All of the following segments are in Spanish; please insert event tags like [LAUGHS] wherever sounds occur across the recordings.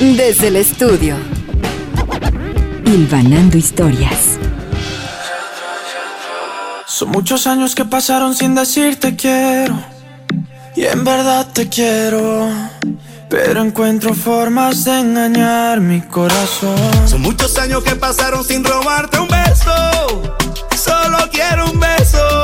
Desde el estudio. Hilvanando historias. Son muchos años que pasaron sin decirte quiero. Y en verdad te quiero. Pero encuentro formas de engañar mi corazón. Son muchos años que pasaron sin robarte un beso. Solo quiero un beso.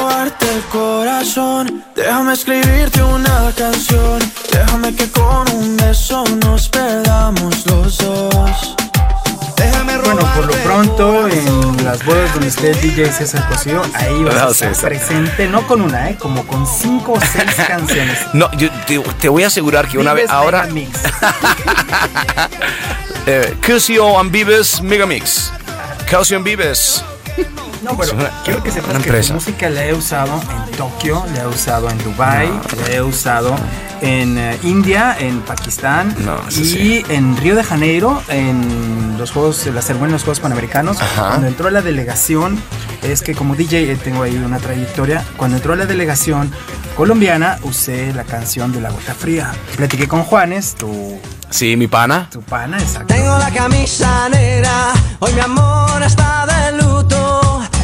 el corazón, déjame escribirte una canción, déjame que con un beso nos perdamos los dos. Déjame Bueno, por lo robarte pronto, en las bodas donde esté DJ César Cosío, ahí vas a No, estar César. presente, no con una, ¿eh? como con cinco o seis [LAUGHS] canciones. No, yo te, te voy a asegurar que una vez ahora. Megamix. [LAUGHS] Eh, Cusio and Vives Megamix. Cusio and Vives. No, una- quiero que sepas que tu música la he usado en Tokio, la he usado en Dubai, la he usado en eh, India, en Pakistán No, y sí. en Río de Janeiro, en los juegos, la ceremonia de los Juegos Panamericanos. Ajá. Cuando entró la delegación, es que como DJ eh, tengo ahí una trayectoria. Cuando entró la delegación colombiana, usé la canción de La Gota Fría. Platiqué con Juanes, tu, Sí, mi pana. tu pana, exacto. Tengo la camisa negra, hoy mi amor está de luto.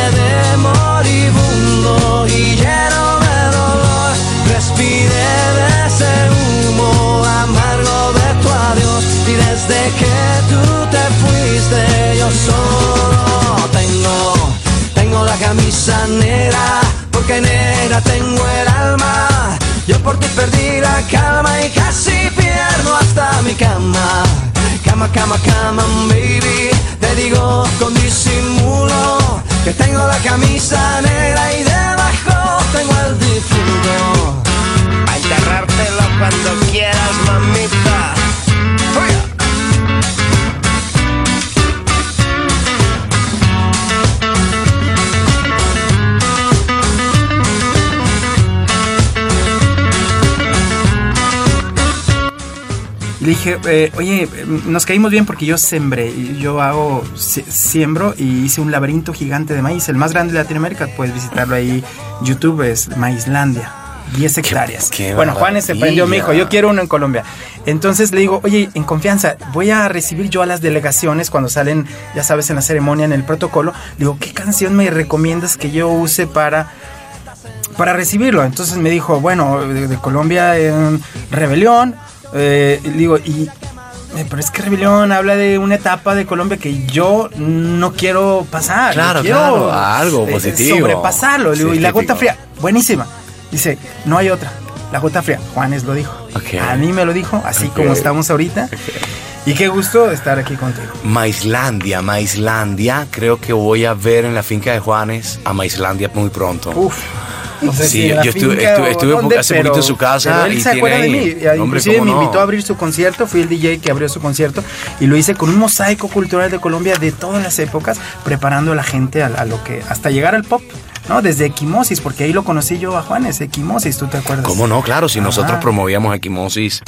Quedé moribundo y lleno de dolor. Respiré de ese humo amargo de tu adiós. Y desde que tú te fuiste, yo solo tengo, tengo la camisa negra. Porque negra tengo el alma. Yo por ti perdí la calma y casi pierdo hasta mi cama. Cama, cama, cama, baby. Te digo con disimulo que tengo la camisa negra y debajo tengo el difunto. A enterrártelo cuando quieras, Le dije, eh, oye, nos caímos bien porque yo sembré, y yo hago, sie- siembro y hice un laberinto gigante de maíz, el más grande de Latinoamérica, puedes visitarlo ahí, YouTube es Maizlandia. 10 hectáreas. qué bueno, Juanes se prendió, me dijo, maravilla. yo quiero uno en Colombia. Entonces le digo, oye, en confianza, voy a recibir yo a las delegaciones cuando salen, ya sabes, en la ceremonia, en el protocolo. Le digo, ¿qué canción me recomiendas que yo use para para recibirlo. Entonces me dijo, bueno, de, de Colombia, eh, Rebelión. Eh, digo, y, eh, pero es que Rebelión habla de una etapa de Colombia que yo no quiero pasar. Claro, quiero, claro, algo eh, positivo. Sobrepasarlo. Digo, y la gota fría, buenísima. Dice, no hay otra. La gota fría, Juanes lo dijo. Ok. A mí me lo dijo, así Ok. como estamos ahorita. Y qué gusto estar aquí contigo. Maislandia, Maislandia. Creo que voy a ver en la finca de Juanes a Maislandia muy pronto. Uf. No sé Sí, si yo estuve- estuve- estuve dónde, hace poquito en su casa pero él y se tiene acuerda de mí. Hombre, Inclusive ¿cómo me no? invitó a abrir su concierto. Fui el DJ que abrió su concierto y lo hice con un mosaico cultural de Colombia de todas las épocas, preparando a la gente a, a lo que hasta llegar al pop. ¿no? Desde Equimosis, porque ahí lo conocí yo a Juanes, Equimosis, ¿tú te acuerdas? ¿Cómo no? Claro, si nosotros Ajá. promovíamos equimosis.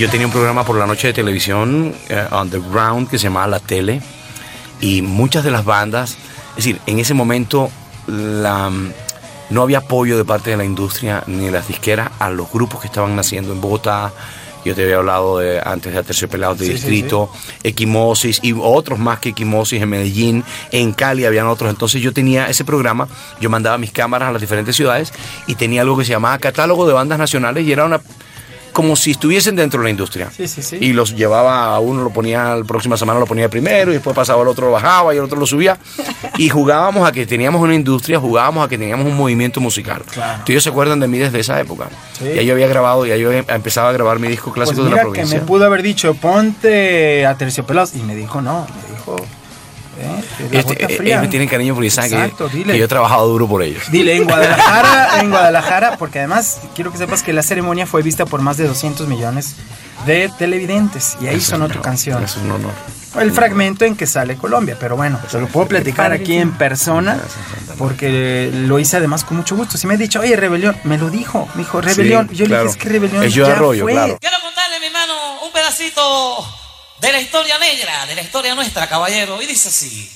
Yo tenía un programa por la noche de televisión, eh, underground, que se llamaba La Tele. Y muchas de las bandas, es decir, en ese momento la, mm, no había apoyo de parte de la industria ni de las disqueras a los grupos que estaban naciendo en Bogotá. Yo te había hablado de, antes de Aterciopelados de Sí, sí, Distrito, Equimosis y otros más que Equimosis en Medellín, en Cali habían otros. Entonces yo tenía ese programa, yo mandaba mis cámaras a las diferentes ciudades y tenía algo que se llamaba Catálogo de Bandas Nacionales y era una como si estuviesen dentro de la industria. Sí, sí, sí. Y los llevaba a uno, lo ponía la próxima semana, lo ponía primero, y después pasaba al otro, lo bajaba y el otro lo subía. Y jugábamos a que teníamos una industria, jugábamos a que teníamos un movimiento musical. Claro. Entonces, ellos se acuerdan de mí desde esa época. Sí. Ya yo había grabado, ya yo empezaba a grabar mi disco Pues clásico de la que provincia. me pudo haber dicho, ponte a terciopelados. Y me dijo, no, me dijo, Este, eh, fría. ellos me tienen cariño porque saben que, Exacto, dile. que yo he trabajado duro por ellos. Dile, en [LAUGHS] Guadalajara, en Guadalajara, porque además quiero que sepas que la ceremonia fue vista por más de 200 millones de televidentes y ahí sonó tu canción. Es un honor. El fragmento en que sale Colombia, pero bueno, te lo puedo platicar aquí en persona porque lo hice además con mucho gusto. Si me ha dicho, oye, Rebelión, me lo dijo, me dijo, Rebelión. Sí, yo le dije, es que Rebelión Es Yo ya Arroyo, fue. claro. Quiero contarle, mi hermano, un pedacito de la historia negra, de la historia nuestra, caballero. Y dice así.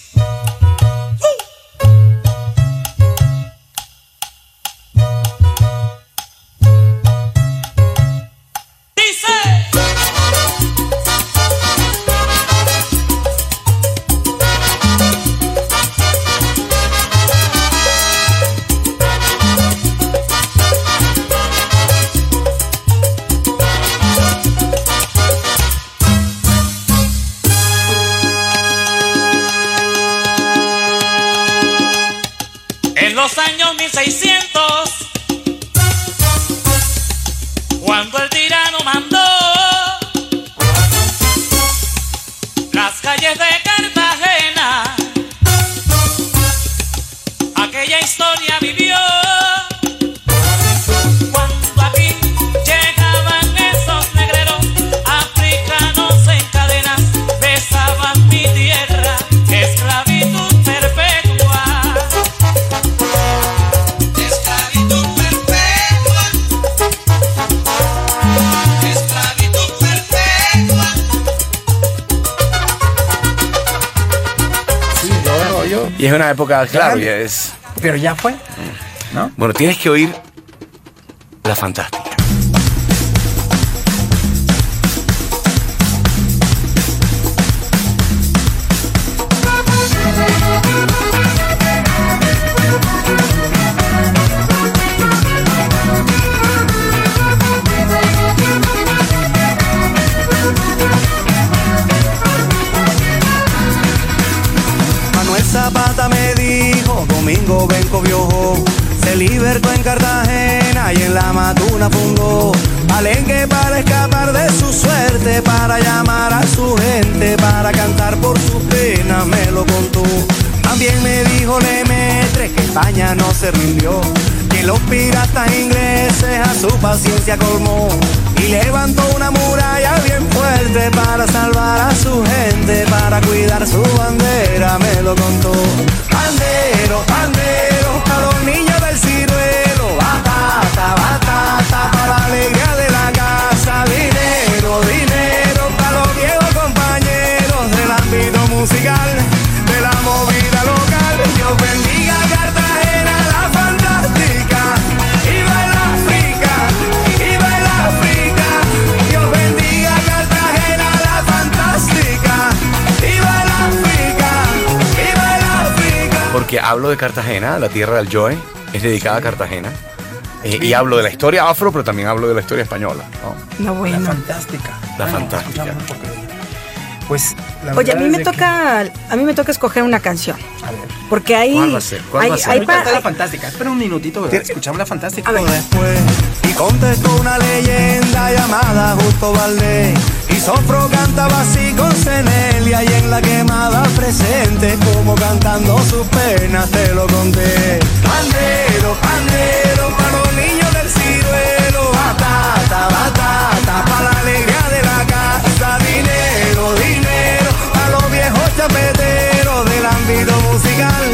Cuando el tirano Y es una época, claro, y es. pero ya fue, ¿no? Bueno, tienes que oír La Fantástica. También me dijo Lemetre que España no se rindió, que los piratas ingleses a su paciencia colmó y levantó una muralla bien fuerte para salvar a su gente, para cuidar su bandera, me lo contó. Bandero, bandero, para los niños del ciruelo, batata, batata, para la alegría de la casa, dinero, dinero, para los viejos compañeros del ámbito musical, hablo de Cartagena, la tierra del Joe, es dedicada a Cartagena. Eh, y hablo de la historia afro, pero también hablo de la historia española. ¿no? No, La bueno. fantástica. La Bueno, fantástica. Pues, la Oye, a verdad mí me que- toca, a mí me toca escoger una canción, A ver. porque ahí ¿Cuál va a ser? ¿Cuál hay- va a ser? hay está la hay- fantástica. Espera un minutito, ¿verdad? escuchamos la fantástica. A ver. después contestó una leyenda llamada Justo Valdés. Y Sofro cantaba así con Cenelia y en la quemada presente como cantando sus penas te lo conté. Pandero, pandero para los niños del ciruelo. Batata, batata para la alegría de la casa. Dinero, dinero para los viejos chapeteros del ámbito musical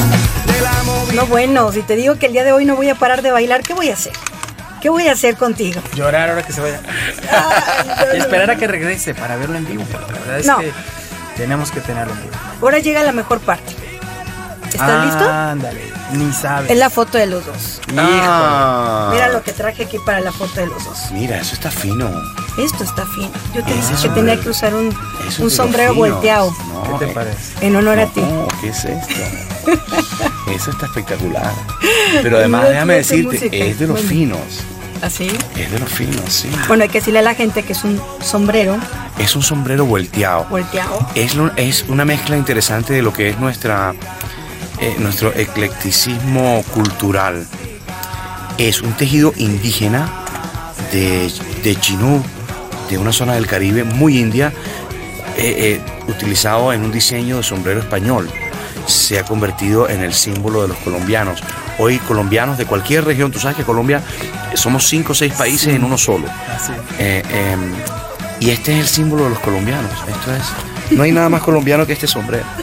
de la No, bueno, si te digo que el día de hoy no voy a parar de bailar, ¿qué voy a hacer? ¿Qué voy a hacer contigo? Llorar ahora que se vaya. Ay, [LAUGHS] Y esperar a que regrese para verlo en vivo. La verdad es No. que tenemos que tenerlo en vivo. Ahora llega la mejor parte. ¿Estás Ah, listo? Ándale, ni sabes. Es la foto de los dos. Ah. Mira lo que traje aquí para la foto de los dos. Mira, eso está fino. Esto está fino. Yo te dije que tenía que usar un, sombrero volteado No, ¿Qué te eh, parece? en honor a ti. No, ¿qué es esto? [LAUGHS] [LAUGHS] Eso está espectacular. Pero además, déjame decirte, es de los Bueno. finos. ¿Así? Es de los finos, sí. Bueno, hay que decirle a la gente que es un sombrero Es un sombrero volteado. volteado. Es, lo- es una mezcla interesante de lo que es nuestra, eh, nuestro eclecticismo cultural. Es un tejido indígena de, de Chinú, de una zona del Caribe muy india, eh, eh, utilizado en un diseño de sombrero español. Se ha convertido en el símbolo de los colombianos. Hoy colombianos de cualquier región, tú sabes que Colombia eh, somos cinco o seis países en uno solo. Así. Eh, eh, y este es el símbolo de los colombianos. Esto es. No hay nada más colombiano que este sombrero. [LAUGHS]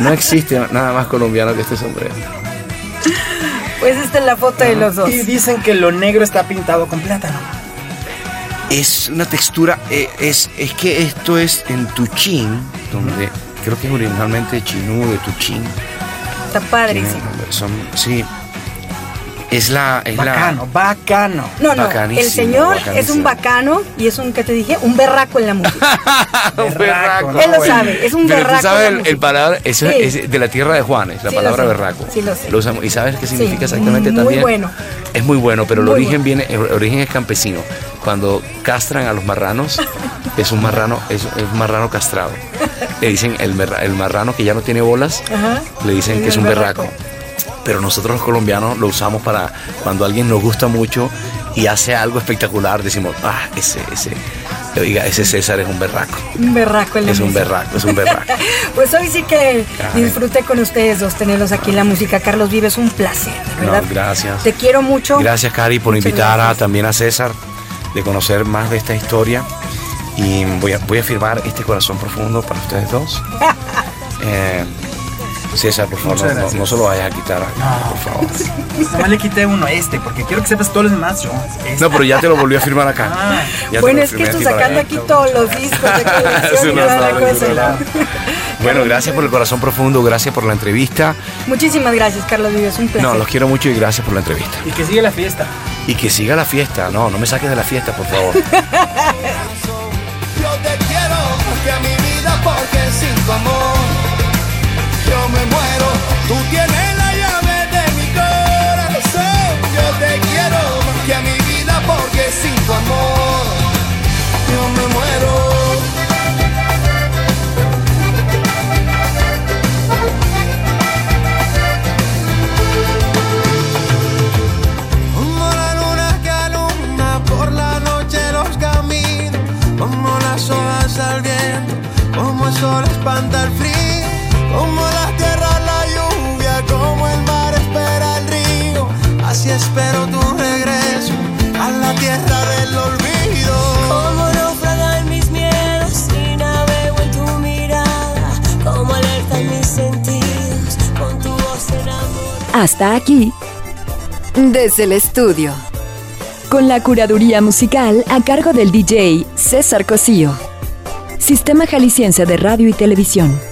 No existe nada más colombiano que este sombrero. Pues esta es la foto de los dos. Y dicen que lo negro está pintado con plátano. Es una textura. eh, es, es que esto es en Tuchín, donde creo que es originalmente chinú de Tuchín. Está Tiene- padrísimo. son, sí. Es la. Es la- Bacano, bacano. No, no, el Bacanísimo, señor es un bacano y es un, ¿qué te dije? Un berraco en la música. [LAUGHS] Un berraco. Él lo sabe, es un Pero berraco. tú sabes en la el, el palabra, eso Sí. es de la tierra de Juanes, la Sí, lo palabra sé. berraco. Sí, lo sé. usamos. ¿Y sabes qué significa Sí, exactamente muy también? bueno. Es muy bueno, pero el Muy origen bueno. viene, el origen es campesino. Cuando castran a los marranos, [LAUGHS] es un marrano, es, es un marrano castrado. Le dicen el, merra- el marrano que ya no tiene bolas, Ajá. le dicen que es el un berraco. Pero nosotros los colombianos lo usamos para cuando alguien nos gusta mucho y hace algo espectacular, decimos, ah, ese, ese, oiga, ese César es un berraco. Un berraco en la Es un berraco, es un berraco. [LAUGHS] Pues hoy sí que disfruté con ustedes dos tenerlos aquí en la música. Carlos Vives, un placer, gracias. Te quiero mucho. Gracias, Cari, por Muchas invitar a, también a César de conocer más de esta historia. Y voy a, voy a firmar este corazón profundo para ustedes dos. [LAUGHS] Eh, César, por favor, no, no, no se lo vayas a quitar, por favor. [LAUGHS] Nada más le quité uno este, porque quiero que sepas todos los demás yo. Este. No, pero ya te lo volví a firmar acá. [LAUGHS] Ah. Bueno, es que firmé a esto ti para sacando aquí todos los discos de colección cosa. Bueno, gracias por el corazón profundo, gracias por la entrevista. Muchísimas gracias, Carlos Vives, un placer. No, los quiero mucho y gracias por la entrevista. Y que sigue la fiesta. Y que siga la fiesta. No, no me saques de la fiesta, por favor. Porque sin tu amor yo me muero. Hasta aquí. Desde el estudio. Con la curaduría musical a cargo del DJ César Cosío. Sistema Jalisciense de Radio y Televisión.